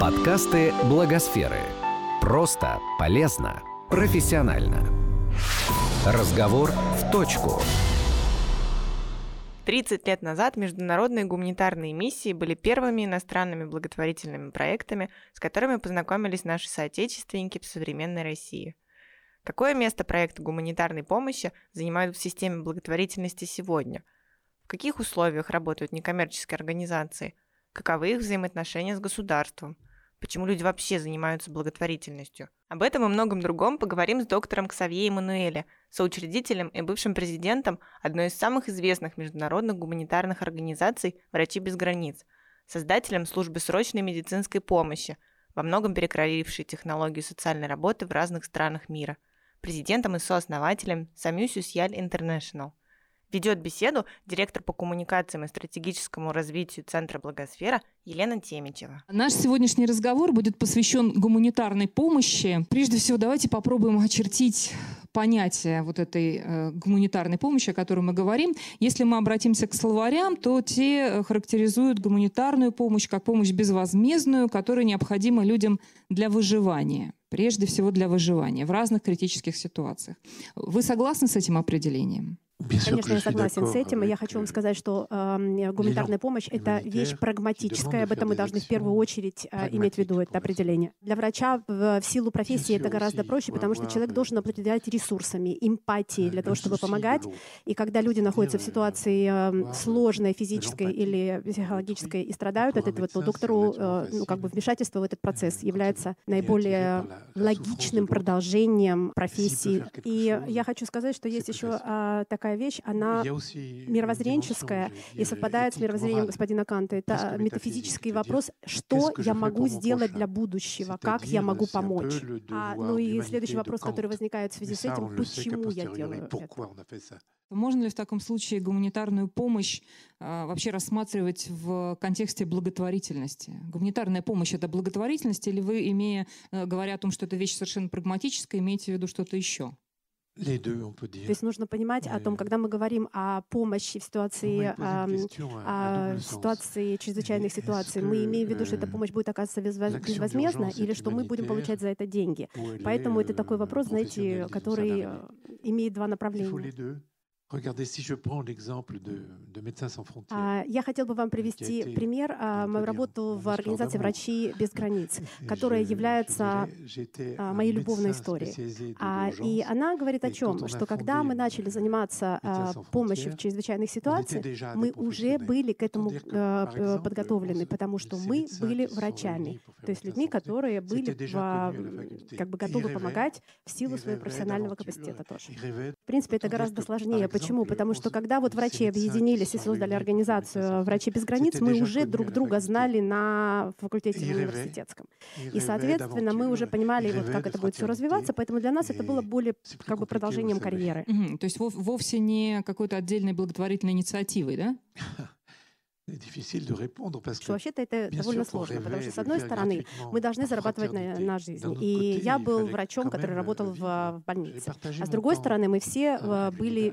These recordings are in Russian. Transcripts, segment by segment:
Подкасты Благосферы. Просто, полезно, профессионально. Разговор в точку. 30 лет назад международные гуманитарные миссии были первыми иностранными благотворительными проектами, с которыми познакомились наши соотечественники в современной России. Какое место проекты гуманитарной помощи занимают в системе благотворительности сегодня? В каких условиях работают некоммерческие организации? Каковы их взаимоотношения с государством? Почему люди вообще занимаются благотворительностью? Об этом и многом другом поговорим с доктором Ксавье Эммануэле, соучредителем и бывшим президентом одной из самых известных международных гуманитарных организаций «Врачи без границ», создателем службы срочной медицинской помощи, во многом перекроившей технологию социальной работы в разных странах мира, президентом и сооснователем Самюсю Сьяль Интернешнл – Ведет беседу директор по коммуникациям и стратегическому развитию Центра Благосфера Елена Темичева. Наш сегодняшний разговор будет посвящен гуманитарной помощи. Прежде всего, давайте попробуем очертить понятие вот этой э, гуманитарной помощи, о которой мы говорим. Если мы обратимся к словарям, то те э, характеризуют гуманитарную помощь как помощь безвозмездную, которая необходима людям для выживания прежде всего для выживания в разных критических ситуациях. Вы согласны с этим определением? Конечно, я согласен с этим. И я хочу вам сказать, что э, гуманитарная помощь — это вещь прагматическая. Об этом мы должны в первую очередь э, иметь в виду это определение. Для врача в, в силу профессии это гораздо проще, потому что человек должен обладать ресурсами, эмпатией для того, чтобы помогать. И когда люди находятся в ситуации э, сложной физической или психологической и страдают от этого, то доктору э, ну, как бы вмешательство в этот процесс является наиболее логичным продолжением профессии. И я хочу сказать, что есть еще э, такая такая вещь, она мировоззренческая и совпадает с мировоззрением господина Канта. Это метафизический вопрос, что я могу сделать для будущего, как я могу помочь. А, ну и следующий вопрос, который возникает в связи с этим, почему я делаю это? Можно ли в таком случае гуманитарную помощь а, вообще рассматривать в контексте благотворительности? Гуманитарная помощь — это благотворительность, или вы, имея, э, говоря о том, что это вещь совершенно прагматическая, имеете в виду что-то еще? То есть нужно понимать о том, когда мы говорим о помощи в ситуации, о, о ситуации чрезвычайных ситуаций, мы имеем в виду, что эта помощь будет оказываться безвозмездно или что мы будем получать за это деньги. Поэтому это такой вопрос, знаете, который э, имеет два направления. Regardez, si je prends l'exemple de, de Médecins sans frontières. А, я хотел бы вам привести пример а, мою работу в организации «Врачи без границ», которая является а, моей любовной историей. И она говорит о чем? Что когда мы начали заниматься помощью в чрезвычайных ситуациях, мы уже были к этому э, подготовлены, потому что мы были врачами, то есть людьми, которые были как бы готовы помогать в силу своего профессионального капацитета тоже. В принципе, это гораздо сложнее Почему? Потому что когда вот врачи объединились и создали организацию «Врачи без границ», мы уже друг друга знали на факультете университетском. И, соответственно, мы уже понимали, вот, как это будет все развиваться, поэтому для нас это было более как бы продолжением карьеры. Угу. То есть вовсе не какой-то отдельной благотворительной инициативой, да? Что вообще-то это довольно сложно, потому что, с одной стороны, мы должны зарабатывать на, на жизнь. И я был врачом, который работал в, в больнице. А с другой стороны, мы все э, были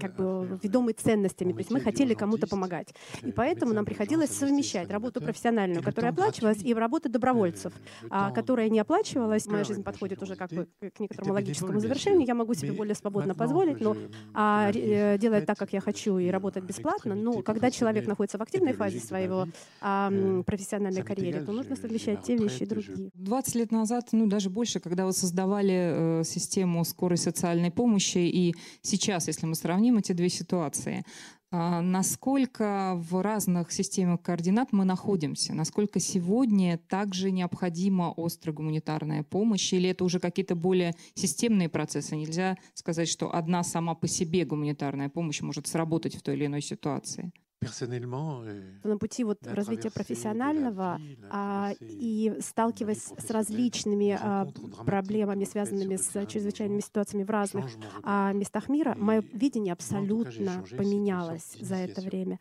как бы ведомы ценностями, то есть мы хотели кому-то помогать. И поэтому нам приходилось совмещать работу профессиональную, которая оплачивалась, и работу добровольцев, а, которая не оплачивалась. Моя жизнь подходит уже как бы к некоторому логическому завершению, я могу себе более свободно позволить, но делать так, как я хочу, и работать бесплатно. Но когда человек находится в активной фазе своего а, профессиональной карьеры, то нужно совмещать те вещи и другие. 20 лет назад, ну даже больше, когда вы создавали э, систему скорой социальной помощи, и сейчас, если мы сравним эти две ситуации, а, насколько в разных системах координат мы находимся, насколько сегодня также необходима острая гуманитарная помощь, или это уже какие-то более системные процессы. Нельзя сказать, что одна сама по себе гуманитарная помощь может сработать в той или иной ситуации. На пути вот развития профессионального а, и сталкиваясь с различными а, проблемами, связанными с чрезвычайными ситуациями в разных а, местах мира, мое видение абсолютно поменялось за это время.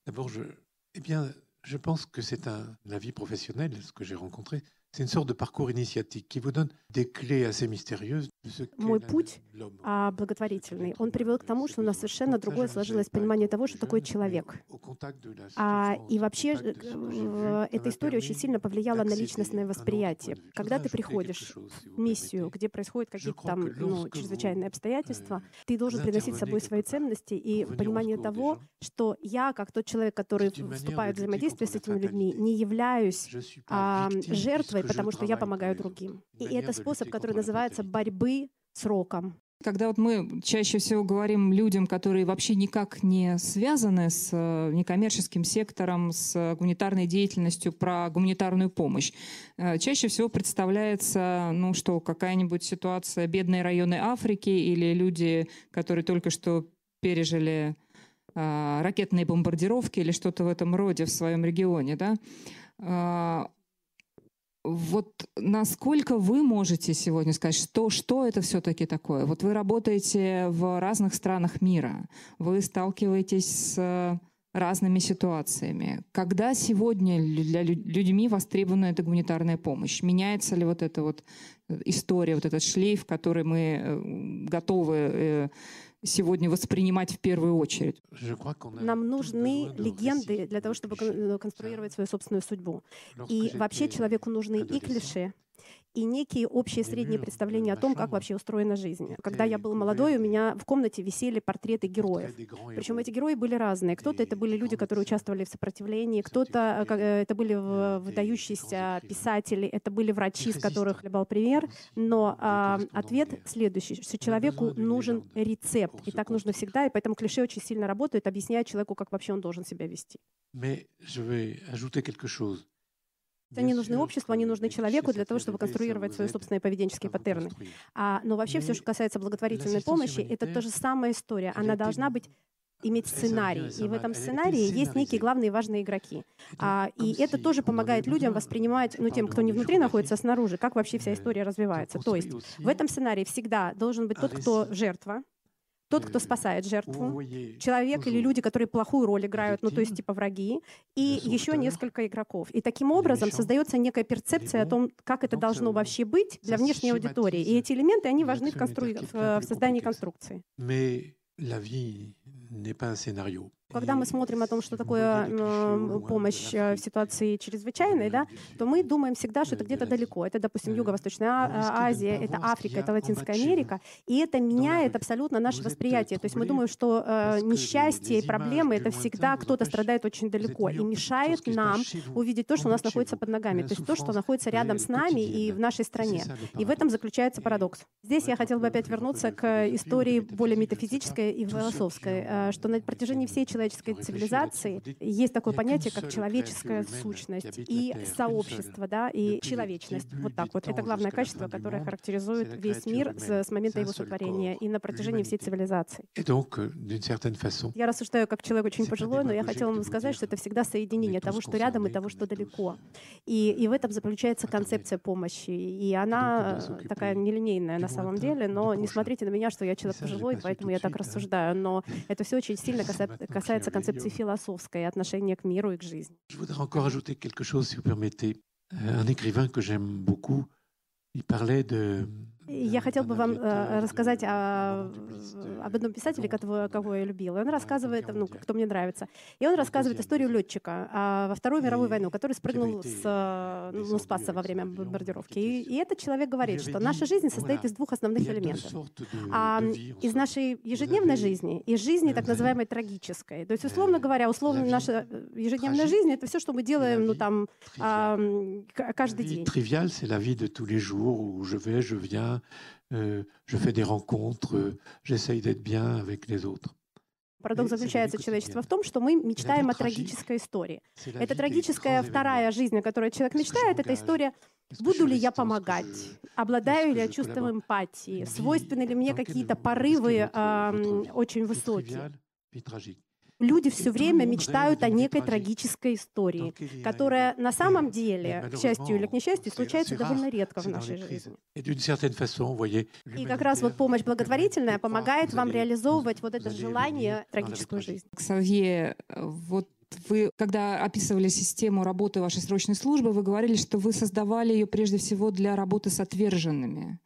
Je pense que c'est un, la vie professionnelle, ce que j'ai rencontré, c'est une sorte de parcours initiatique qui vous donne des clés assez mystérieuses мой путь а, благотворительный, он привел к тому, что у нас совершенно другое сложилось понимание того, что такое человек. А, и вообще э, эта история очень сильно повлияла на личностное восприятие. Когда ты приходишь в миссию, где происходят какие-то там ну, чрезвычайные обстоятельства, ты должен приносить с собой свои ценности и понимание того, что я, как тот человек, который вступает в взаимодействие с этими людьми, не являюсь а, жертвой, потому что я помогаю другим. И это способ, который называется борьбы с роком. Когда вот мы чаще всего говорим людям, которые вообще никак не связаны с э, некоммерческим сектором, с гуманитарной деятельностью, про гуманитарную помощь, э, чаще всего представляется, ну что, какая-нибудь ситуация бедные районы Африки или люди, которые только что пережили э, ракетные бомбардировки или что-то в этом роде в своем регионе, да, вот насколько вы можете сегодня сказать, что, что это все-таки такое? Вот вы работаете в разных странах мира, вы сталкиваетесь с разными ситуациями. Когда сегодня для людьми востребована эта гуманитарная помощь? Меняется ли вот эта вот э, история, вот этот шлейф, который мы э, готовы э, сегодня воспринимать в первую очередь? Нам нужны легенды для того, чтобы конструировать свою собственную судьбу. И вообще человеку нужны и клише, и некие общие средние представления о том, как вообще устроена жизнь. Когда я был молодой, у меня в комнате висели портреты героев. Причем эти герои были разные. Кто-то это были люди, которые участвовали в сопротивлении, кто-то э, это были выдающиеся писатели, это были врачи, с которых я брал пример. Но а, ответ следующий, что человеку нужен рецепт. И так нужно всегда, и поэтому клише очень сильно работают, объясняя человеку, как вообще он должен себя вести. Mais je vais ajouter quelque chose. Они нужны обществу, они нужны человеку для того, чтобы конструировать свои собственные поведенческие паттерны. А, но вообще все, что касается благотворительной помощи, это та же самая история. Она должна быть иметь сценарий. И в этом сценарии есть некие главные важные игроки. А, и это тоже помогает людям воспринимать, ну, тем, кто не внутри находится, а снаружи, как вообще вся история развивается. То есть в этом сценарии всегда должен быть тот, кто жертва, тот, кто спасает жертву, человек или люди, которые плохую роль играют, ну то есть типа враги, и еще несколько игроков. И таким образом создается некая перцепция о том, как это должно вообще быть для внешней аудитории. И эти элементы, они важны в, констру... в создании конструкции. Когда мы смотрим о том, что такое э, помощь э, в ситуации чрезвычайной, да, то мы думаем всегда, что это где-то далеко. Это, допустим, Юго-Восточная а, Азия, это Африка, это Латинская Америка. И это меняет абсолютно наше восприятие. То есть мы думаем, что э, несчастье и проблемы — это всегда кто-то страдает очень далеко и мешает нам увидеть то, что у нас находится под ногами. То есть то, что находится рядом с нами и в нашей стране. И в этом заключается парадокс. Здесь я хотела бы опять вернуться к истории более метафизической и философской, что на протяжении всей человеческой человеческой цивилизации есть такое понятие, как человеческая сущность и сообщество, да, и человечность. Вот так вот. Это главное качество, которое характеризует весь мир с, момента его сотворения и на протяжении всей цивилизации. Euh, я рассуждаю как человек очень пожилой, но я хотела вам сказать, что это всегда соединение того, что рядом и того, что далеко. И, и в этом заключается концепция помощи. И она такая нелинейная на самом деле, но не смотрите на меня, что я человек пожилой, поэтому я так рассуждаю. Но это все очень сильно касается касается концепции философской и отношения к миру и к жизни. Je voudrais encore ajouter quelque chose, si vous permettez. Un écrivain que j'aime beaucoup, il parlait de я хотел бы вам э, рассказать о, об одном писателе, которого, кого я любила. Он рассказывает, ну, кто мне нравится. И он рассказывает историю летчика а, во Вторую мировую войну, который спрыгнул с, э, ну, спасся во время бомбардировки. И, и этот человек говорит, что наша жизнь состоит из двух основных элементов. А, из нашей ежедневной жизни и жизни так называемой трагической. То есть, условно говоря, условно наша э, ежедневная жизнь — это все, что мы делаем, ну, там, а, каждый день. Тривиаль, c'est la vie de tous les jours où je vais, je viens, euh, je fais des rencontres, euh, j'essaye d'être bien avec les autres. Парадокс заключается человечества в том, что мы мечтаем о трагической истории. Это трагическая вторая жизнь, о которой человек мечтает, это история Буду ли я помогать? Обладаю ли я чувством эмпатии? Свойственны ли мне какие-то порывы э, очень высокие? Люди все время мечтают о некой трагической истории, которая на самом деле, к счастью или к несчастью, случается довольно редко в нашей жизни. И как раз вот помощь благотворительная помогает вам реализовывать вот это желание трагическую жизнь. Ксавье, вот вы, когда описывали систему работы вашей срочной службы, вы говорили, что вы создавали ее прежде всего для работы с отверженными.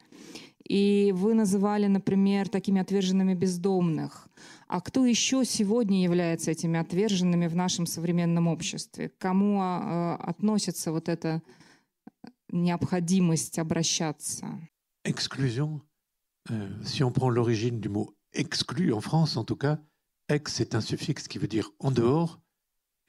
И вы называли, например, такими отверженными бездомных. А кто еще сегодня является этими отверженными в нашем современном обществе? К кому э, относится вот эта необходимость обращаться? Exclusion. Euh, si on prend l'origine du mot exclu en France, en tout cas, ex c'est un suffixe qui veut dire en dehors.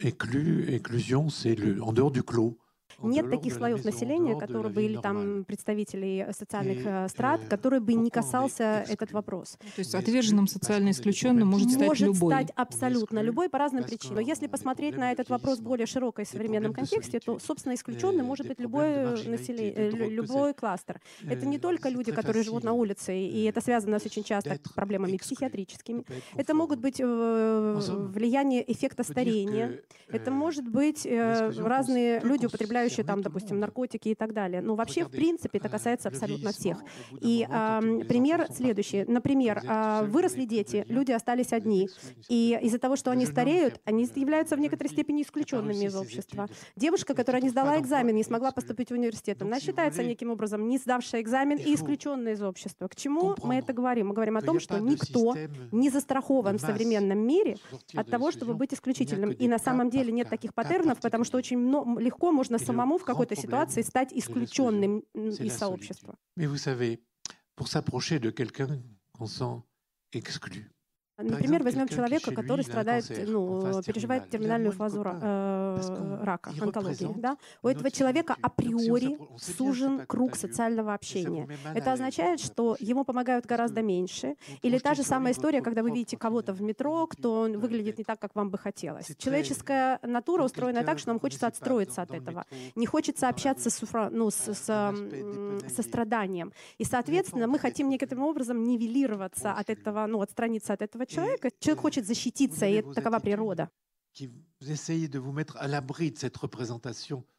Éclu, éclusion, c'est le en dehors du clos. Нет таких слоев населения, которые бы, или там представителей социальных э, страт, которые бы не касался этот вопрос. То есть отверженным социально исключенным может стать может любой? Может стать абсолютно любой по разным причинам. Но если посмотреть на этот вопрос в более широкой современном контексте, то, собственно, исключенным может быть любой, население, любой кластер. Это не только люди, которые живут на улице, и это связано с очень часто проблемами психиатрическими. Это могут быть э, влияние эффекта старения. Это может быть э, разные люди, употребляющие употребляющие там, допустим, наркотики и так далее. Но вообще, в принципе, это касается абсолютно всех. И а, пример следующий. Например, а, выросли дети, люди остались одни. И из-за того, что они стареют, они являются в некоторой степени исключенными из общества. Девушка, которая не сдала экзамен, не смогла поступить в университет, она считается неким образом не сдавшая экзамен и исключенная из общества. К чему мы это говорим? Мы говорим о том, что никто не застрахован в современном мире от того, чтобы быть исключительным. И на самом деле нет таких паттернов, потому что очень легко можно самому в какой-то ситуации стать исключенным из сообщества. Mais vous savez, pour s'approcher de quelqu'un qu'on sent exclu, Например, возьмем человека, который страдает, ну, переживает терминальную фазу э, рака, онкологии. Да? У этого человека априори сужен круг социального общения. Это означает, что ему помогают гораздо меньше. Или та же самая история, когда вы видите кого-то в метро, кто выглядит не так, как вам бы хотелось. Человеческая натура устроена так, что нам хочется отстроиться от этого. Не хочется общаться с, ну, с, с, со страданием. И, соответственно, мы хотим некоторым образом нивелироваться от этого, ну, отстраниться от этого человека. Человек хочет защититься, и это такова природа.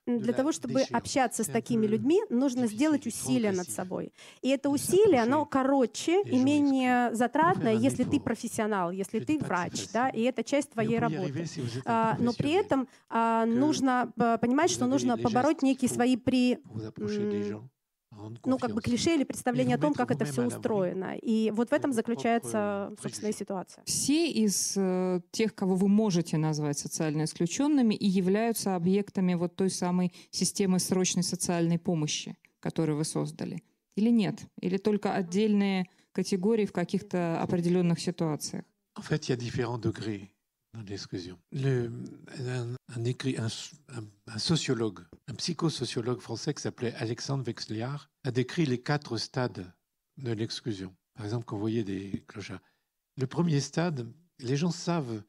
Для того, чтобы общаться с такими людьми, нужно сделать усилия над собой. И это усилие, оно короче и менее затратное, если ты профессионал, если ты врач, да, и это часть твоей работы. А, но при этом а, нужно понимать, что нужно побороть некие свои при ну, как бы клише или представление о том, как это все устроено. И вот в этом заключается, собственно, и ситуация. Все из э, тех, кого вы можете назвать социально исключенными, и являются объектами вот той самой системы срочной социальной помощи, которую вы создали? Или нет? Или только отдельные категории в каких-то определенных ситуациях? En fait, il y a différents degrés. L'exclusion. Un, un, sociologue, un psychosociologue français qui s'appelait Alexandre Wexliard a décrit les quatre stades de l'exclusion. Par exemple, quand vous voyez des clochards. Le premier stade, les gens savent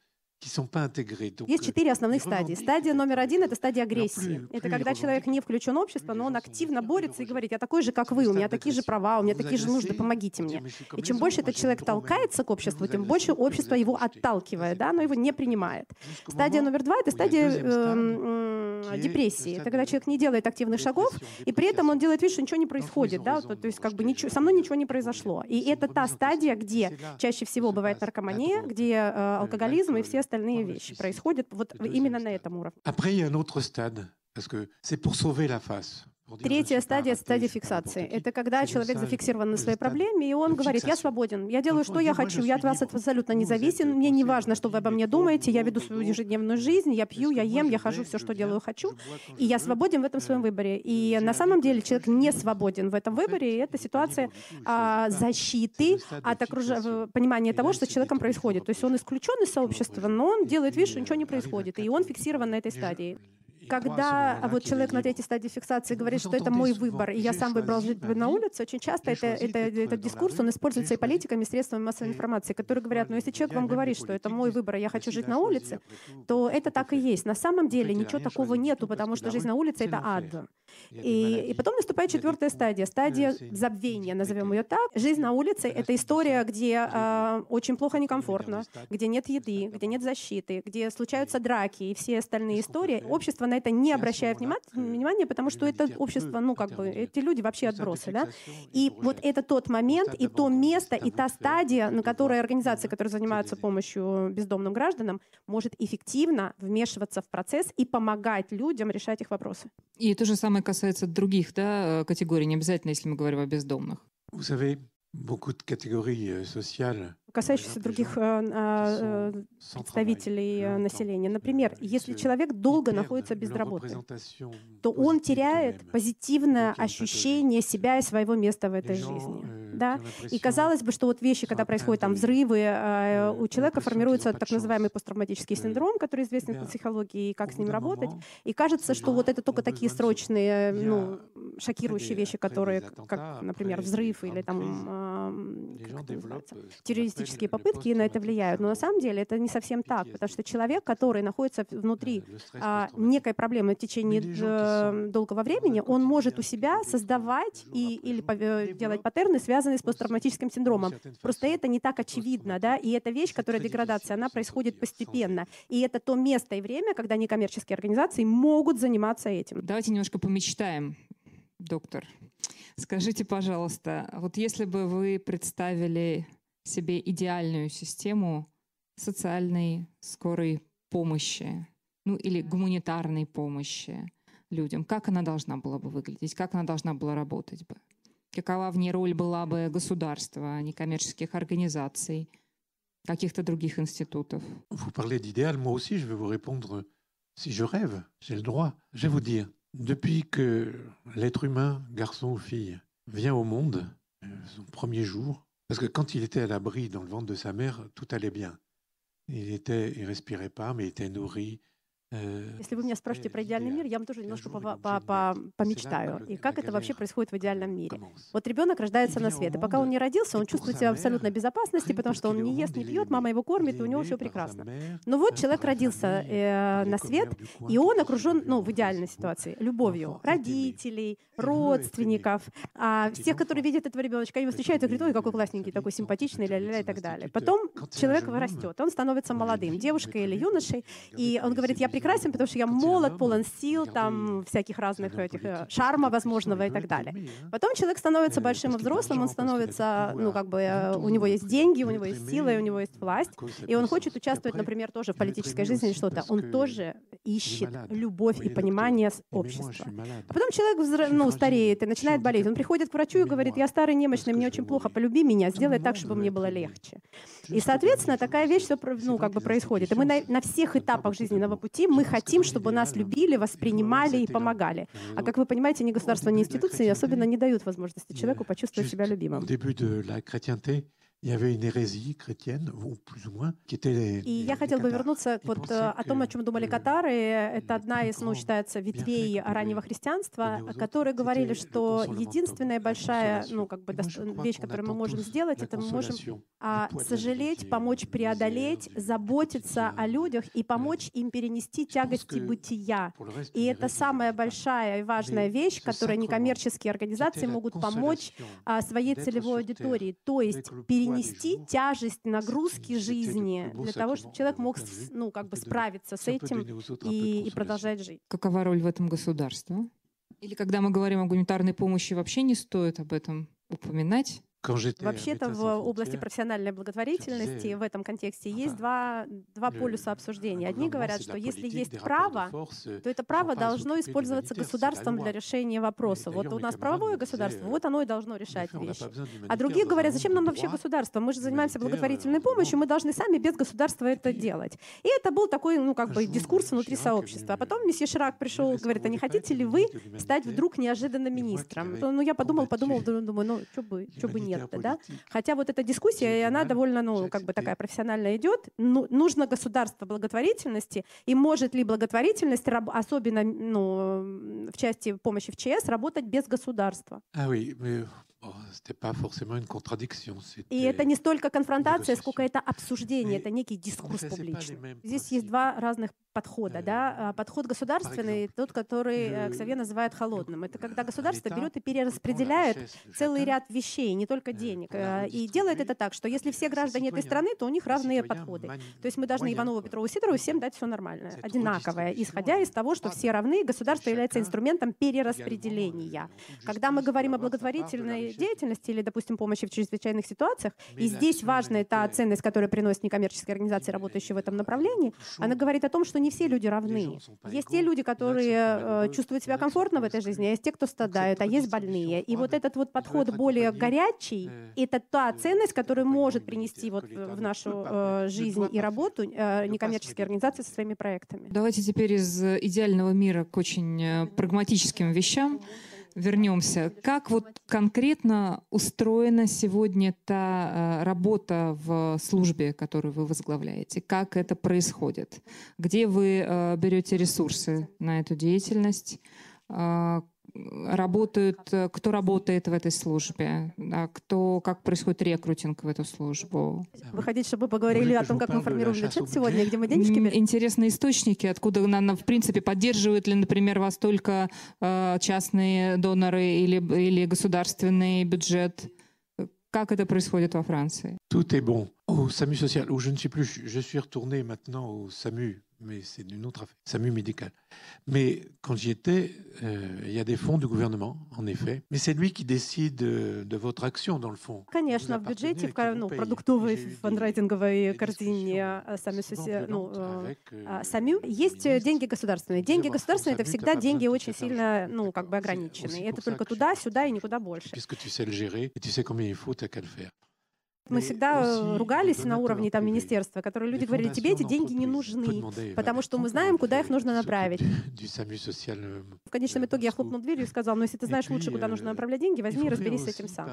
Есть четыре основных стадии. Стадия номер один — это стадия агрессии. Это когда человек не включен в общество, но он активно борется и говорит, я такой же, как вы, у меня такие же права, у меня такие же нужды, помогите мне. И чем больше этот человек толкается к обществу, тем больше общество его отталкивает, да, но его не принимает. Стадия номер два — это стадия э, депрессии. Это когда человек не делает активных шагов, и при этом он делает вид, что ничего не происходит, да, то, то есть как бы ничего, со мной ничего не произошло. И это та стадия, где чаще всего бывает наркомания, где э, алкоголизм и все остальные остальные вещи происходят вот именно на этом уровне. Après, il y a un autre stade, parce que c'est pour sauver la face. Третья стадия — стадия фиксации. Это когда человек зафиксирован на своей проблеме, и он говорит, я свободен, я делаю, что я хочу, я от вас абсолютно независим, мне не важно, что вы обо мне думаете, я веду свою ежедневную жизнь, я пью, я ем, я хожу, все, что делаю, хочу, и я свободен в этом своем выборе. И на самом деле человек не свободен в этом выборе, и это ситуация а, защиты от окруж... понимания того, что с человеком происходит. То есть он исключен из сообщества, но он делает вид, что ничего не происходит, и он фиксирован на этой стадии. Когда вот человек на третьей стадии фиксации говорит, что это мой выбор, и я сам выбрал жить на улице, очень часто это, это, этот дискурс, он используется и политиками, и средствами массовой информации, которые говорят, ну если человек вам говорит, что это мой выбор, и я хочу жить на улице, то это так и есть. На самом деле ничего такого нету, потому что жизнь на улице — это ад. И, и потом наступает четвертая стадия, стадия забвения, назовем ее так. Жизнь на улице — это история, где э, очень плохо, некомфортно, где нет еды, где нет защиты, где случаются драки и все остальные истории. Общество на это не обращает внимания, потому что это общество, ну, как бы, эти люди вообще отбросы, да. И вот это тот момент, и то место, и та стадия, на которой организация, которая занимается помощью бездомным гражданам, может эффективно вмешиваться в процесс и помогать людям решать их вопросы. И то же самое касается других да, категорий, не обязательно, если мы говорим о бездомных. Vous savez, beaucoup de catégories euh, sociales касающихся других э, э, представителей э, населения. Например, если человек долго находится без работы, то он теряет позитивное ощущение себя и своего места в этой жизни. Да? И казалось бы, что вот вещи, когда происходят там взрывы, у человека формируется так называемый посттравматический синдром, который известен в психологии, и как с ним работать. И кажется, что вот это только такие срочные, ну, шокирующие вещи, которые, как, например, взрыв или там, террористический террористические попытки на это влияют. Но на самом деле это не совсем так, потому что человек, который находится внутри а, некой проблемы в течение долгого времени, он может у себя создавать и, или э, делать паттерны, связанные с посттравматическим синдромом. Просто это не так очевидно, да, и эта вещь, которая деградация, она происходит постепенно. И это то место и время, когда некоммерческие организации могут заниматься этим. Давайте немножко помечтаем, доктор. Скажите, пожалуйста, вот если бы вы представили себе идеальную систему социальной скорой помощи, ну или гуманитарной помощи людям, как она должна была бы выглядеть, как она должна была работать бы? Какова в ней роль была бы государства, некоммерческих организаций, каких-то других институтов? Vous parlez d'idéal, moi aussi je vais vous répondre si je rêve, j'ai le droit. Je vais vous dire, depuis que l'être humain, garçon ou fille, vient au monde, euh, son premier jour, Parce que quand il était à l'abri dans le ventre de sa mère, tout allait bien. Il était, il respirait pas, mais il était nourri, Если вы меня спрашиваете про идеальный мир, я вам тоже немножко по по по помечтаю. И как это вообще происходит в идеальном мире? Вот ребенок рождается на свет, и пока он не родился, он чувствует себя в абсолютной безопасности, потому что он не ест, не пьет, мама его кормит, и у него все прекрасно. Но вот человек родился э, на свет, и он окружен, ну, в идеальной ситуации, любовью родителей, родственников, а всех, которые видят этого ребеночка, они его встречают и говорят, ой, какой классненький, такой симпатичный, ля-ля-ля и так далее. Потом человек растет, он становится молодым, девушкой или юношей, и он говорит, я прекрасен прекрасен, потому что я молод, полон сил, там всяких разных этих э, шарма возможного и так далее. Потом человек становится большим и взрослым, он становится, ну как бы, э, у него есть деньги, у него есть сила, и у него есть власть, и он хочет участвовать, например, тоже в политической жизни или что-то. Он тоже ищет любовь и понимание общества. А потом человек ну, стареет и начинает болеть. Он приходит к врачу и говорит, я старый, немощный, мне очень плохо, полюби меня, сделай так, чтобы мне было легче. И, соответственно, такая вещь все ну, как бы происходит. И мы на, на всех этапах жизненного пути мы хотим, чтобы нас любили, воспринимали и помогали. А как вы понимаете, ни государство, ни институции особенно не дают возможности человеку почувствовать себя любимым. И я хотел бы вернуться вот э, о том, о чем думали катары. Это одна из, ну, считается, ветвей раннего христианства, которые говорили, что единственная большая, ну, как бы вещь, которую мы можем сделать, это мы можем а, сожалеть, помочь преодолеть, заботиться о людях и помочь им перенести тягости бытия. И это самая большая и важная вещь, которой некоммерческие организации могут помочь а, своей целевой аудитории, то есть перенести перенести тяжесть нагрузки жизни для того, чтобы человек мог ну, как бы справиться с этим и, и продолжать жить. Какова роль в этом государства? Или когда мы говорим о гуманитарной помощи, вообще не стоит об этом упоминать? Вообще-то в области профессиональной благотворительности в этом контексте есть два, два полюса обсуждения. Одни говорят, что если есть право, то это право должно использоваться государством для решения вопроса. Вот у нас правовое государство, вот оно и должно решать вещи. А другие говорят, зачем нам вообще государство? Мы же занимаемся благотворительной помощью, мы должны сами без государства это делать. И это был такой, ну, как бы дискурс внутри сообщества. А потом месье Ширак пришел и говорит, а не хотите ли вы стать вдруг неожиданно министром? Ну, я подумал, подумал, думаю, ну, что бы, что бы нет нет да? Хотя вот эта дискуссия, и она довольно, ну, как бы такая профессиональная идет. Ну, нужно государство благотворительности, и может ли благотворительность, особенно ну, в части помощи в ЧС, работать без государства? А, oui, mais и это не столько конфронтация, сколько это обсуждение, это некий дискурс публичный. Здесь есть два разных подхода. Да? А, подход государственный, тот, который э, Ксавье называет холодным. Это когда государство берет и перераспределяет целый ряд вещей, не только э, денег. Э, и делает это так, что если все граждане этой страны, то у них разные подходы. То есть мы должны Иванову, Петрову, Сидорову всем дать все нормальное, одинаковое, исходя из того, что все равны, государство является инструментом перераспределения. Когда мы говорим о благотворительной деятельности или, допустим, помощи в чрезвычайных ситуациях. И здесь важная та ценность, которую приносит некоммерческая организация, работающая в этом направлении. Она говорит о том, что не все люди равны. Есть те люди, которые чувствуют себя комфортно в этой жизни, а есть те, кто страдают, а есть больные. И вот этот вот подход более горячий, это та ценность, которую может принести вот в нашу жизнь и работу некоммерческие организации со своими проектами. Давайте теперь из идеального мира к очень прагматическим вещам вернемся. Как вот конкретно устроена сегодня та э, работа в службе, которую вы возглавляете? Как это происходит? Где вы э, берете ресурсы на эту деятельность? Работают, э, кто работает в этой службе, да, кто, как происходит рекрутинг в эту службу. Вы хотите, чтобы поговорили о том, как мы формируем бюджет сегодня, где мы денежки берем? Интересные источники, откуда, в принципе, поддерживают ли, например, вас только э, частные доноры или, или государственный бюджет? Как это происходит во Франции? Tout est bon. Au SAMU social, où je ne suis plus, je suis retourné maintenant au SAMU mais c'est une autre affaire, SAMU médical. Mais quand j'y étais, euh, il y a des fonds du gouvernement, en effet, mais c'est lui qui décide de, de votre action, dans le fond. Конечно, в бюджете, в ну, продуктовой фандрайтинговой корзине сами, ну, САМЮ есть деньги государственные. Деньги государственные — это всегда деньги очень сильно, ну, как бы ограниченные. Это только туда, сюда и никуда больше. Puisque tu sais le gérer et tu sais combien il faut, t'as qu'à le faire. Мы всегда ругались на уровне там, министерства, которые люди говорили, тебе эти деньги не нужны, потому что мы знаем, куда их нужно направить. В конечном итоге я хлопнул дверью и сказал, ну если ты знаешь лучше, куда нужно направлять деньги, возьми и разберись с этим сам.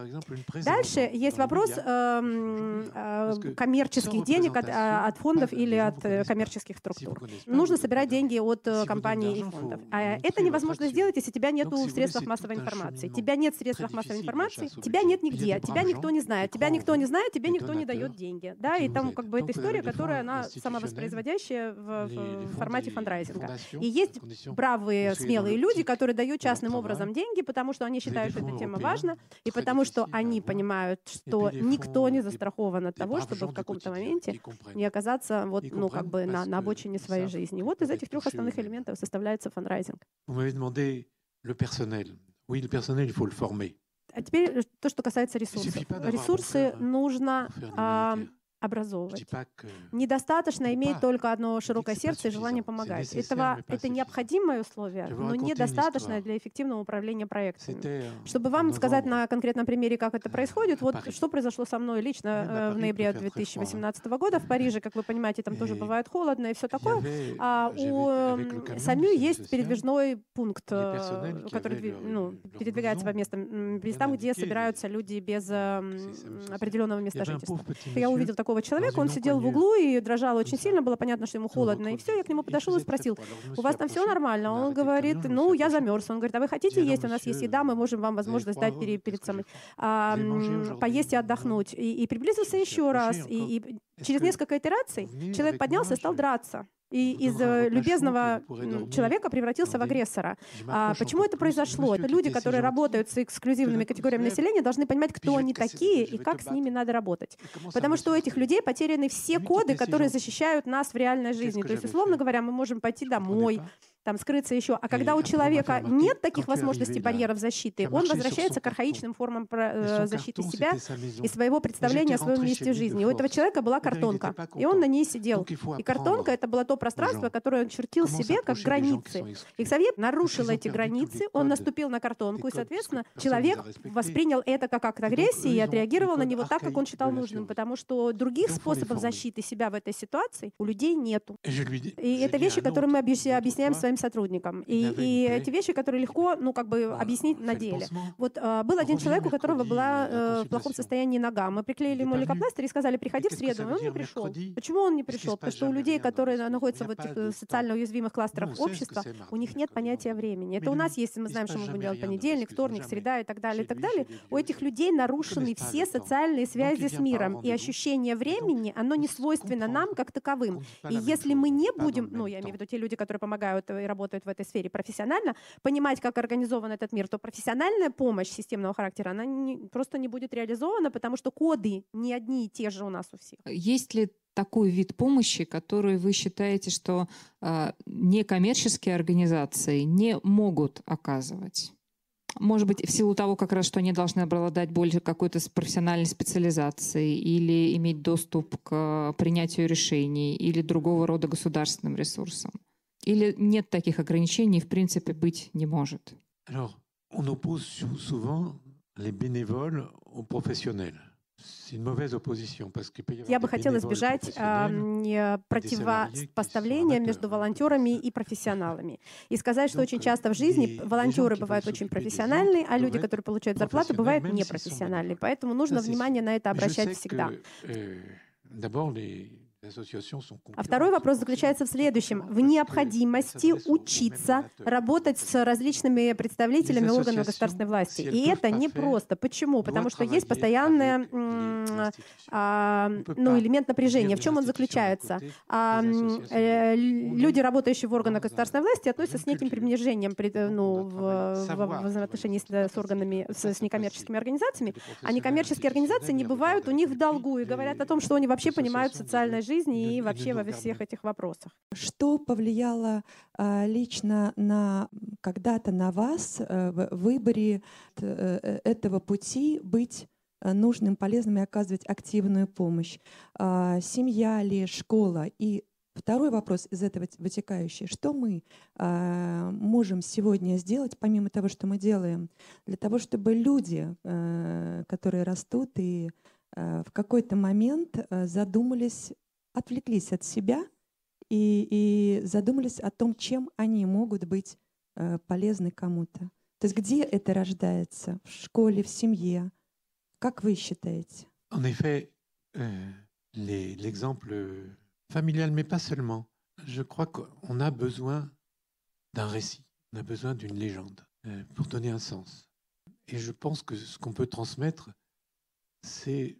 Дальше есть вопрос эм, э, коммерческих денег от, от фондов или от э, коммерческих структур. Нужно собирать деньги от э, компаний и фондов. А это невозможно сделать, если тебя нет в средствах массовой информации. Тебя нет в средствах массовой информации, тебя нет нигде, тебя никто не знает, тебя никто не знает, знает, тебе никто не дает деньги. Да, и там как бы эта история, которая, она самовоспроизводящая в, в формате фандрайзинга. И есть бравые, смелые люди, которые дают частным образом деньги, потому что они считают, что эта тема важна, и потому что они понимают, что никто не застрахован от того, чтобы в каком-то моменте не оказаться вот, ну, как бы на, на обочине своей жизни. Вот из этих трех основных элементов составляется фандрайзинг. le personnel. Oui, le personnel, il faut le former. А теперь э, то, что касается ресурсов. Ресурсы нужно образовывать. Недостаточно иметь только одно широкое сердце и желание помогать. Этого, это необходимое условие, но недостаточно для эффективного управления проектами. Чтобы вам сказать на конкретном примере, как это происходит, вот что произошло со мной лично э, в ноябре 2018 года в Париже. Как вы понимаете, там тоже бывает холодно и все такое. А у САМЮ есть передвижной пункт, э, который ну, передвигается по местам, местам, где собираются люди без определенного места жительства. Я увидел такой такого человека, он сидел в углу и дрожал очень сильно, было понятно, что ему холодно. И все, я к нему подошел и спросил, у вас там все нормально? Он говорит, ну, я замерз. Он говорит, а вы хотите есть? У нас есть еда, мы можем вам возможность дать перед, перед самой, а, поесть и отдохнуть. И, и приблизился еще раз. И, и через несколько итераций человек поднялся и стал драться и из э, любезного человека превратился в агрессора. А почему это произошло? Это люди, которые работают с эксклюзивными категориями населения, должны понимать, кто они такие и как с ними надо работать. Потому что у этих людей потеряны все коды, которые защищают нас в реальной жизни. То есть, условно говоря, мы можем пойти домой, там скрыться еще. А когда у человека нет таких возможностей барьеров защиты, он возвращается к архаичным формам э, защиты себя и своего представления о своем месте в жизни. У этого человека была картонка, и он на ней сидел. И картонка — это было то пространство, которое он чертил себе как границы. И Ксавье нарушил эти границы, он наступил на картонку, и, соответственно, человек воспринял это как акт агрессии и отреагировал на него так, как он считал нужным, потому что других способов защиты себя в этой ситуации у людей нету. И это вещи, которые мы объясняем своим сотрудникам. И, и эти вещи, которые легко, ну, как бы объяснить на деле. Вот э, был один человек, у которого была э, в плохом состоянии нога. Мы приклеили ему лейкопластырь и сказали, приходи в среду. И он не пришел. Почему он не пришел? Потому что у людей, которые находятся в этих э, социально уязвимых кластерах ну, общества, у них нет понятия времени. Это у нас есть, мы знаем, что мы будем делать понедельник, вторник, среда и так далее, и так далее. У этих людей нарушены все социальные связи с миром. И ощущение времени, оно не свойственно нам как таковым. И если мы не будем, ну, я имею в виду те люди, которые помогают и работают в этой сфере профессионально, понимать, как организован этот мир, то профессиональная помощь системного характера, она не, просто не будет реализована, потому что коды не одни и те же у нас у всех. Есть ли такой вид помощи, который вы считаете, что э, некоммерческие организации не могут оказывать? Может быть, в силу того, как раз, что они должны обладать больше какой-то профессиональной специализацией или иметь доступ к принятию решений или другого рода государственным ресурсам? Или нет таких ограничений, в принципе, быть не может? Alors, on oppose souvent les bénévoles aux professionnels. Я бы хотела избежать э, противопоставления между волонтерами и профессионалами. И сказать, что очень часто в жизни волонтеры бывают очень профессиональные, а люди, которые получают зарплату, бывают непрофессиональные. Поэтому нужно внимание на это обращать всегда. А второй вопрос заключается в следующем. В необходимости учиться работать с различными представителями органов государственной власти. И это не просто. Почему? Потому что есть постоянный а, ну, элемент напряжения. В чем он заключается? А, э, люди, работающие в органах государственной власти, относятся с неким принижением ну, в, в, взаимоотношении с, с органами, с, с некоммерческими организациями. А некоммерческие организации не бывают у них в долгу и говорят о том, что они вообще понимают социальной жизни и вообще во всех этих вопросах. Что повлияло а, лично на когда-то на вас а, в выборе а, этого пути быть нужным, полезным и оказывать активную помощь? А, семья ли, школа? И Второй вопрос из этого вытекающий. Что мы э, можем сегодня сделать, помимо того, что мы делаем, для того, чтобы люди, э, которые растут и э, в какой-то момент э, задумались отвлеклись от себя и, и задумались о том, чем они могут быть э, полезны кому-то. То есть где это рождается? В школе, в семье? Как вы считаете? En effet, euh, l'exemple familial, mais pas seulement. Je crois qu'on a besoin d'un récit, on a besoin d'une légende euh, pour donner un sens. Et je pense que ce qu'on peut transmettre, c'est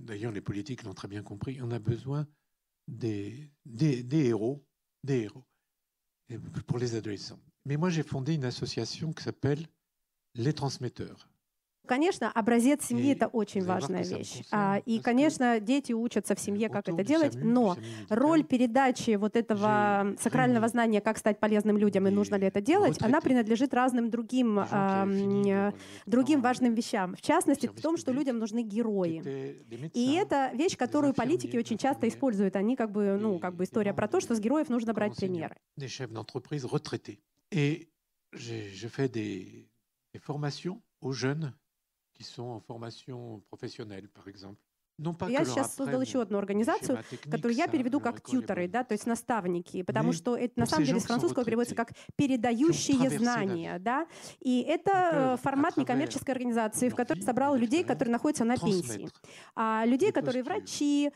d'ailleurs les politiques l'ont très bien compris, on a besoin des, des, héros, des héros pour les adolescents. Mais moi j'ai fondé une association qui s'appelle Les Transmetteurs. Конечно, образец семьи — это очень важная вещь. А, и, конечно, дети учатся в семье, как это делать, но роль передачи вот этого сакрального знания, как стать полезным людям и нужно ли это делать, она принадлежит разным другим, другим важным вещам. В частности, в том, что людям нужны герои. И это вещь, которую политики очень часто используют. Они как бы, ну, как бы история про то, что с героев нужно брать примеры. Je fais des, des formations aux jeunes qui sont en formation professionnelle, par exemple. Я сейчас создал еще одну организацию, которую я переведу как тьюторы, да, то есть наставники, потому что это на самом деле с французского переводится как передающие знания, да, и это э, формат некоммерческой организации, в которой собрал людей, которые находятся на пенсии, а людей, которые врачи,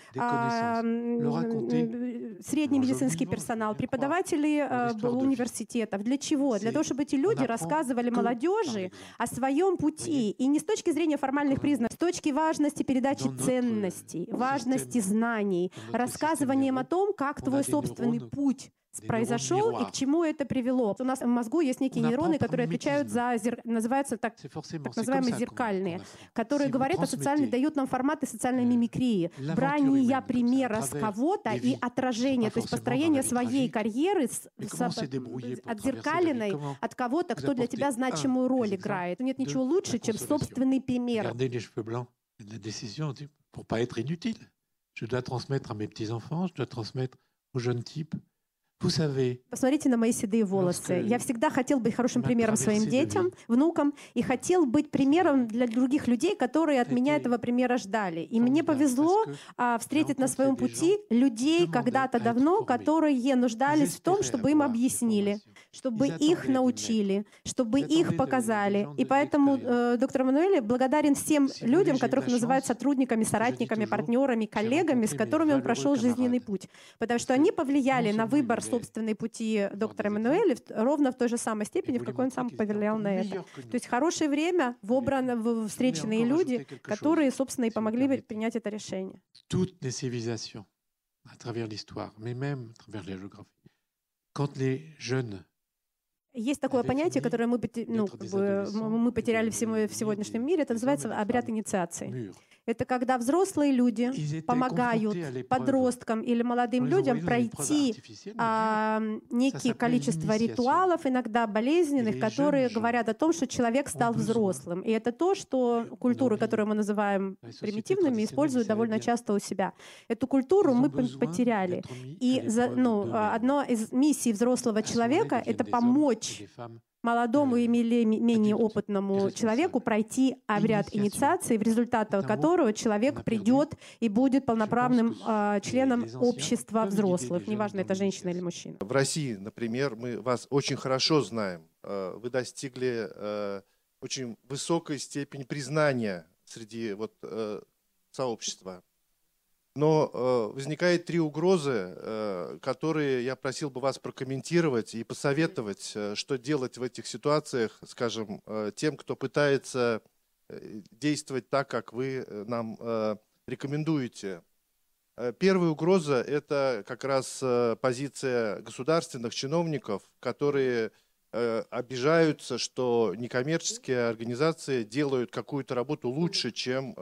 средний медицинский персонал, преподаватели э, университетов. Для чего? Для того, чтобы эти люди рассказывали молодежи о своем пути и не с точки зрения формальных признаков, с точки важности передачи ценностей, важности знаний, рассказыванием о том, как твой собственный путь произошел и к чему это привело. У нас в мозгу есть некие нейроны, которые отвечают за, зер... называются так, так называемые зеркальные, которые говорят о социальной, дают нам форматы социальной euh, мимикрии, брания примера с кого-то и отражение, то есть построение своей карьеры с, с, отзеркаленной от кого-то, кто для тебя значимую роль играет. Нет ничего лучше, чем собственный пример. pour pas être inutile. Je dois transmettre à mes petits-enfants, je dois transmettre aux jeunes types. Посмотрите на мои седые волосы. Я всегда хотел быть хорошим примером своим детям, внукам, и хотел быть примером для других людей, которые от меня этого примера ждали. И мне повезло а, встретить на своем пути людей когда-то давно, которые нуждались в том, чтобы им объяснили, чтобы их научили, чтобы их показали. И поэтому э, доктор Мануэль благодарен всем людям, которых называют сотрудниками, соратниками, партнерами, коллегами, с которыми он прошел жизненный путь, потому что они повлияли на выбор собственные пути доктора Эммануэля ровно в той же самой степени, в какой он сам повлиял на это. То есть хорошее время, вобрано, встреченные люди, которые, собственно, и помогли принять это решение. Toutes les civilisations, à travers l'histoire, mais même à travers la géographie, quand les jeunes есть такое понятие, которое мы, ну, как бы, мы потеряли в сегодняшнем мире, это называется обряд инициации. Это когда взрослые люди помогают подросткам или молодым людям пройти а, некие количество ритуалов, иногда болезненных, которые говорят о том, что человек стал взрослым. И это то, что культуры, которые мы называем примитивными, используют довольно часто у себя. Эту культуру мы потеряли. И за, ну, одно из миссий взрослого человека — это помочь молодому и менее опытному человеку пройти обряд инициации, в результате которого человек придет и будет полноправным э, членом общества взрослых, неважно, это женщина или мужчина. В России, например, мы вас очень хорошо знаем. Э, вы достигли э, очень высокой степени признания среди вот, э, сообщества. Но э, возникает три угрозы, э, которые я просил бы вас прокомментировать и посоветовать, э, что делать в этих ситуациях, скажем, э, тем, кто пытается э, действовать так, как вы э, нам э, рекомендуете. Э, первая угроза – это как раз позиция государственных чиновников, которые обижаются, что некоммерческие организации делают какую-то работу лучше, чем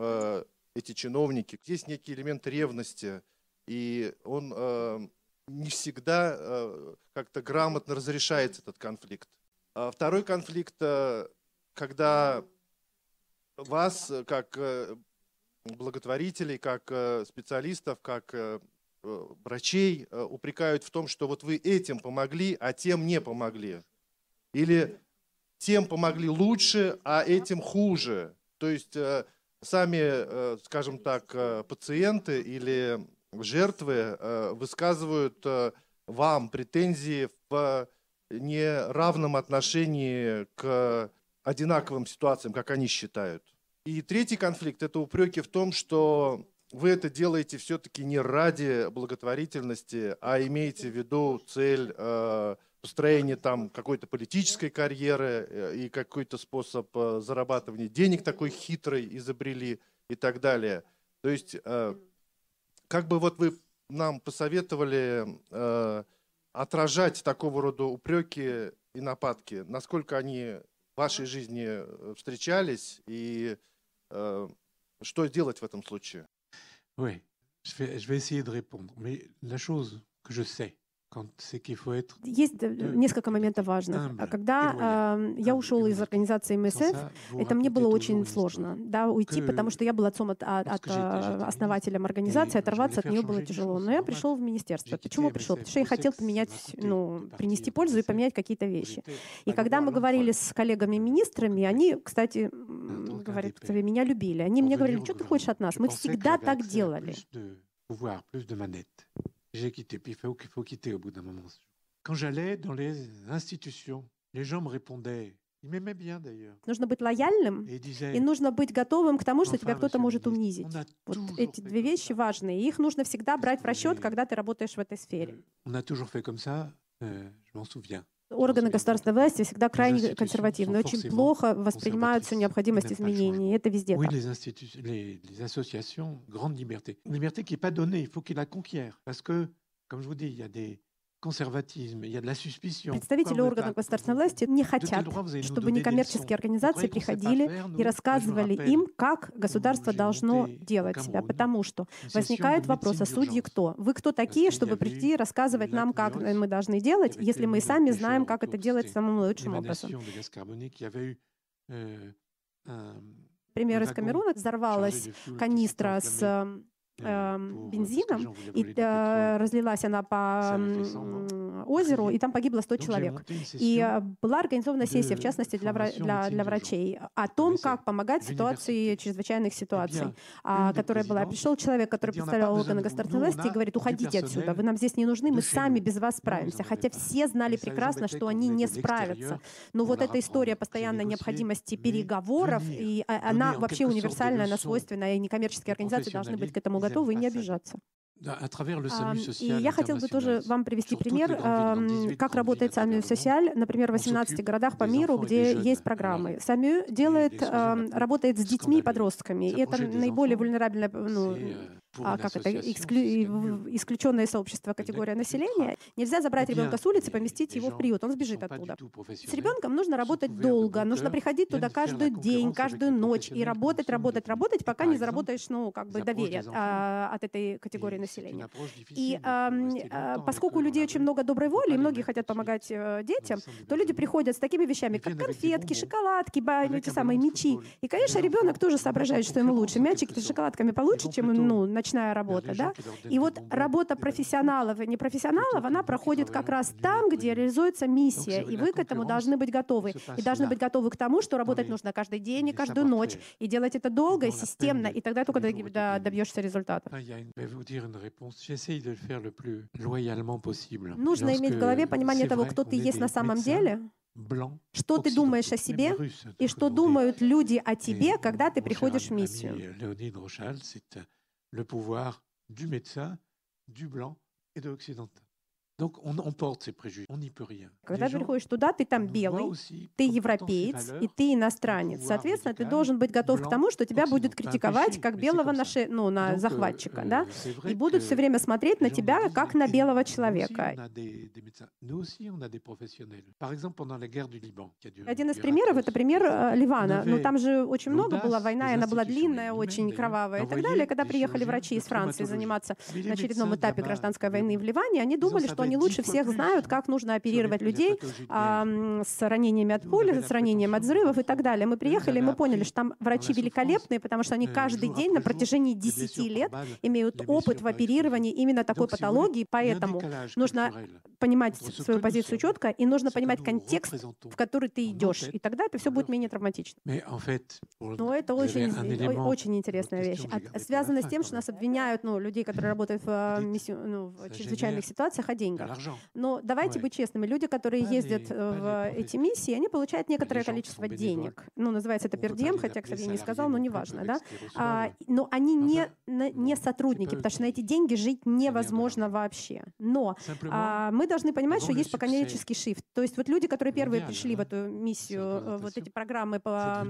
эти чиновники. Есть некий элемент ревности, и он э, не всегда э, как-то грамотно разрешается, этот конфликт. А второй конфликт, э, когда вас, как э, благотворителей, как э, специалистов, как э, врачей э, упрекают в том, что вот вы этим помогли, а тем не помогли. Или тем помогли лучше, а этим хуже. То есть э, сами, э, скажем так, э, пациенты или жертвы э, высказывают вам претензии в неравном отношении к одинаковым ситуациям, как они считают. И третий конфликт – это упреки в том, что вы это делаете все-таки не ради благотворительности, а имеете в виду цель построение там какой-то политической карьеры э, и какой-то способ э, зарабатывания денег такой хитрый изобрели и так далее. То есть, э, как бы вот вы нам посоветовали отражать такого рода упреки и нападки, насколько они в вашей жизни встречались и что делать в этом случае? Oui, je vais, je vais essayer de répondre. Mais la chose que je sais, есть несколько моментов важных. А когда э, я ушел из организации МСФ, это мне было очень сложно да, уйти, потому что я был отцом от, от, от основателем организации, оторваться от нее было тяжело. Но я пришел в министерство. Почему пришел? Потому что я хотел поменять, ну, принести пользу и поменять какие-то вещи. И когда мы говорили с коллегами-министрами, они, кстати, говорят, меня любили. Они мне говорили, что ты хочешь от нас? Мы всегда так делали j'ai quitté. Puis il faut, faut quitter au bout d'un moment. Quand j'allais dans les institutions, les gens me répondaient. Ils m'aimaient bien d'ailleurs. Нужно быть лояльным и нужно быть готовым к тому, что тебя кто-то может унизить. Вот эти две вещи важные. И их нужно всегда брать в расчет, когда ты работаешь в этой сфере. On a toujours fait comme ça, euh, je m'en souviens. Органы государственной власти всегда крайне консервативны, очень плохо воспринимаются необходимость изменений. Это везде oui, les, Представители органов государственной власти не хотят, чтобы некоммерческие организации приходили и рассказывали им, как государство должно делать себя, потому что возникает вопрос, а судьи кто? Вы кто такие, чтобы прийти и рассказывать нам, как мы должны делать, если мы сами знаем, как это делать самым лучшим образом? Пример из Камеруна. Взорвалась канистра с э, бензином, и э, разлилась она по озеру, и там погибло 100 человек. И э, была организована сессия, в частности, для, для, для врачей, о том, как помогать в ситуации чрезвычайных ситуаций, а, которая была. Пришел человек, который представлял органы государственной власти, и говорит, уходите отсюда, вы нам здесь не нужны, мы сами без вас справимся. Хотя все знали прекрасно, что они не справятся. Но вот эта история постоянной необходимости переговоров, и а, она вообще универсальная, она свойственная, и некоммерческие организации должны быть к этому готовы и не обижаться. И я хотел бы тоже вам привести пример, как работает Самю Социаль, например, в 18 городах по миру, где есть программы. Самю делает, работает с детьми и подростками, и это наиболее вульнерабельная ну, а, как это, эксклю... исключенное сообщество, категория населения. Нельзя забрать ребенка с улицы, поместить его в приют, он сбежит оттуда. С ребенком нужно работать долго, нужно приходить туда каждый день, каждую ночь и работать, работать, работать, пока не заработаешь, ну, как бы доверие а, от этой категории населения. И а, а, поскольку у людей очень много доброй воли, и многие хотят помогать э, детям, то люди приходят с такими вещами, как конфетки, шоколадки, эти самые мячи. И, конечно, ребенок тоже соображает, что ему лучше. Мячики с шоколадками получше, чем ну, ночная работа. Да? И вот работа профессионалов и непрофессионалов, она проходит как раз там, где реализуется миссия. И вы к этому должны быть готовы. И должны быть готовы к тому, что работать нужно каждый день и каждую ночь. И делать это долго и системно. И тогда только добьешься результата. Нужно иметь в голове понимание того, кто ты есть на самом деле, что ты думаешь о себе и что думают люди о тебе, когда ты приходишь в миссию. le pouvoir du médecin, du blanc et de l'occidental. Когда ты приходишь туда, ты там белый, ты европеец и ты иностранец. Соответственно, ты должен быть готов к тому, что тебя будут критиковать как белого наши, ну, на euh, захватчика, euh, да, и будут все время смотреть на тебя как на белого человека. Один из примеров — это пример э, Ливана. Ну, там же очень много было война, и она была длинная, очень кровавая и так далее. Когда приехали врачи из Франции заниматься на очередном этапе гражданской войны в Ливане, они думали, что они лучше всех знают, как нужно оперировать людей а, с ранениями от пули, с ранением от взрывов и так далее. Мы приехали, и мы поняли, что там врачи великолепные, потому что они каждый день на протяжении 10 лет имеют опыт в оперировании именно такой патологии, поэтому нужно понимать свою позицию четко, и нужно понимать контекст, в который ты идешь, и тогда это все будет менее травматично. Но это очень, очень интересная вещь. От, связано с тем, что нас обвиняют ну, людей, которые работают в, а, миссию, ну, в чрезвычайных ситуациях, о деньгах деньгах. Но давайте быть честными. Люди, которые ездят в эти миссии, они получают некоторое количество денег. Ну, называется это пердем, хотя, кстати, не сказал, но неважно, да. А, но они не, не сотрудники, потому что на эти деньги жить невозможно вообще. Но а, мы должны понимать, что есть поколенческий шифт. То есть вот люди, которые первые пришли в эту миссию, э, вот эти программы по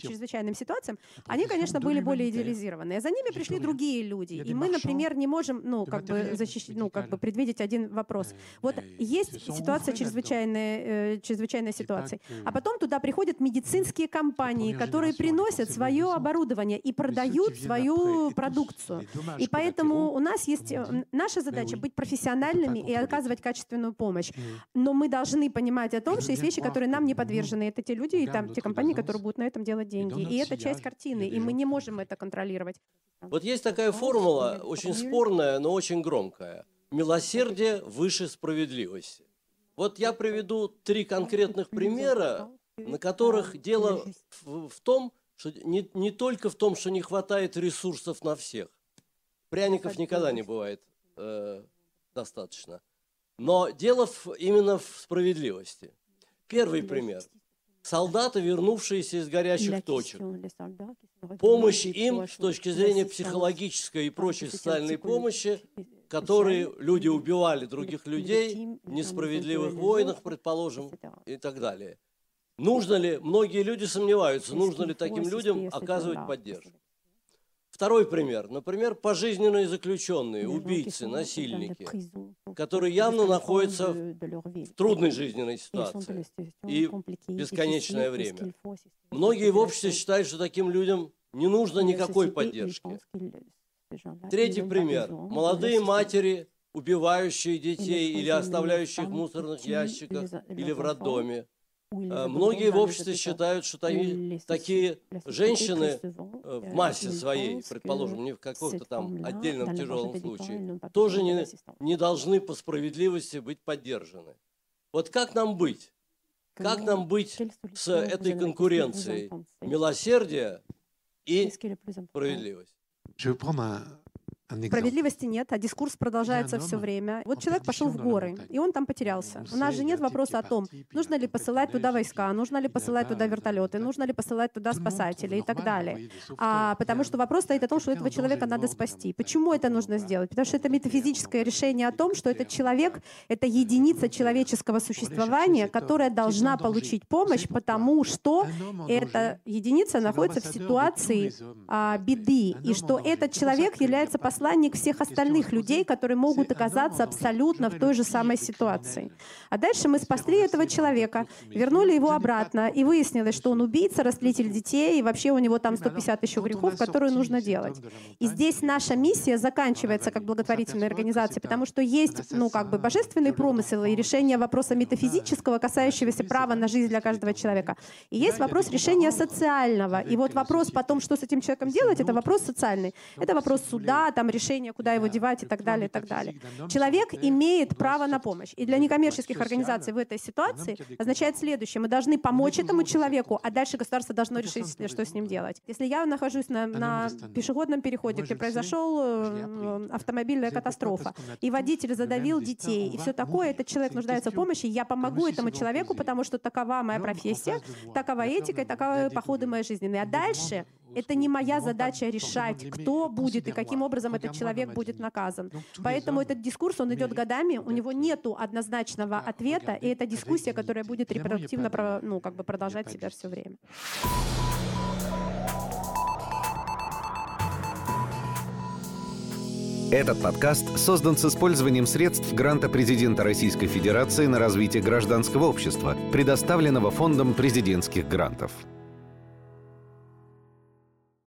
чрезвычайным ситуациям, они, конечно, были более идеализированные. За ними пришли другие люди. И мы, например, не можем, ну, как бы защищать, ну, как бы предвидеть один вопрос. Вот есть ситуация чрезвычайная, э, чрезвычайная ситуация, а потом туда приходят медицинские компании, которые приносят свое оборудование и продают свою продукцию. И поэтому у нас есть э, наша задача быть профессиональными и оказывать качественную помощь. Но мы должны понимать о том, что есть вещи, которые нам не подвержены. Это те люди и там те компании, которые будут на этом делать деньги. И это часть картины, и мы не можем это контролировать. Вот есть такая формула, очень спорная, но очень громкая милосердие выше справедливости. Вот я приведу три конкретных примера, на которых дело в, в том, что не, не только в том, что не хватает ресурсов на всех. Пряников никогда не бывает э, достаточно. Но дело в, именно в справедливости. Первый пример. Солдаты, вернувшиеся из горячих точек. Помощь им с точки зрения психологической и прочей социальной помощи которые люди убивали других людей в несправедливых войнах, предположим, и так далее. Нужно ли, многие люди сомневаются, нужно ли таким людям оказывать поддержку. Второй пример. Например, пожизненные заключенные, убийцы, насильники, которые явно находятся в трудной жизненной ситуации и бесконечное время. Многие в обществе считают, что таким людям не нужно никакой поддержки. Третий пример. Молодые матери, убивающие детей или оставляющих в мусорных ящиках или в роддоме. А, многие в обществе считают, что такие женщины э, в массе своей, предположим, не в каком-то там отдельном тяжелом случае, тоже не, не должны по справедливости быть поддержаны. Вот как нам быть? Как нам быть с этой конкуренцией милосердия и справедливости? Je vais prendre un, Справедливости нет, а дискурс продолжается все время. Вот человек пошел в горы, и он там потерялся. У нас же нет вопроса о том, нужно ли посылать туда войска, нужно ли посылать туда вертолеты, нужно ли посылать туда спасателей и так далее. А, потому что вопрос стоит о том, что этого человека надо спасти. Почему это нужно сделать? Потому что это метафизическое решение о том, что этот человек — это единица человеческого существования, которая должна получить помощь, потому что эта единица находится в ситуации а, беды, и что этот человек является посланник всех остальных людей, которые могут оказаться абсолютно в той же самой ситуации. А дальше мы спасли этого человека, вернули его обратно, и выяснилось, что он убийца, растлитель детей, и вообще у него там 150 еще грехов, которые нужно делать. И здесь наша миссия заканчивается как благотворительная организация, потому что есть, ну, как бы божественный промысел и решение вопроса метафизического, касающегося права на жизнь для каждого человека. И есть вопрос решения социального. И вот вопрос потом, что с этим человеком делать, это вопрос социальный. Это вопрос суда, там решение, куда его девать и так далее, и так далее. Человек имеет право на помощь. И для некоммерческих организаций в этой ситуации означает следующее. Мы должны помочь этому человеку, а дальше государство должно решить, что с ним делать. Если я нахожусь на, на пешеходном переходе, где произошел э, автомобильная катастрофа, и водитель задавил детей, и все такое, этот человек нуждается в помощи, я помогу этому человеку, потому что такова моя профессия, такова этика и таковы походы моей жизни. А дальше это не моя задача решать, кто будет и каким образом этот человек будет наказан. Поэтому этот дискурс, он идет годами, у него нет однозначного ответа, и это дискуссия, которая будет репродуктивно ну, как бы продолжать себя все время. Этот подкаст создан с использованием средств гранта президента Российской Федерации на развитие гражданского общества, предоставленного Фондом президентских грантов.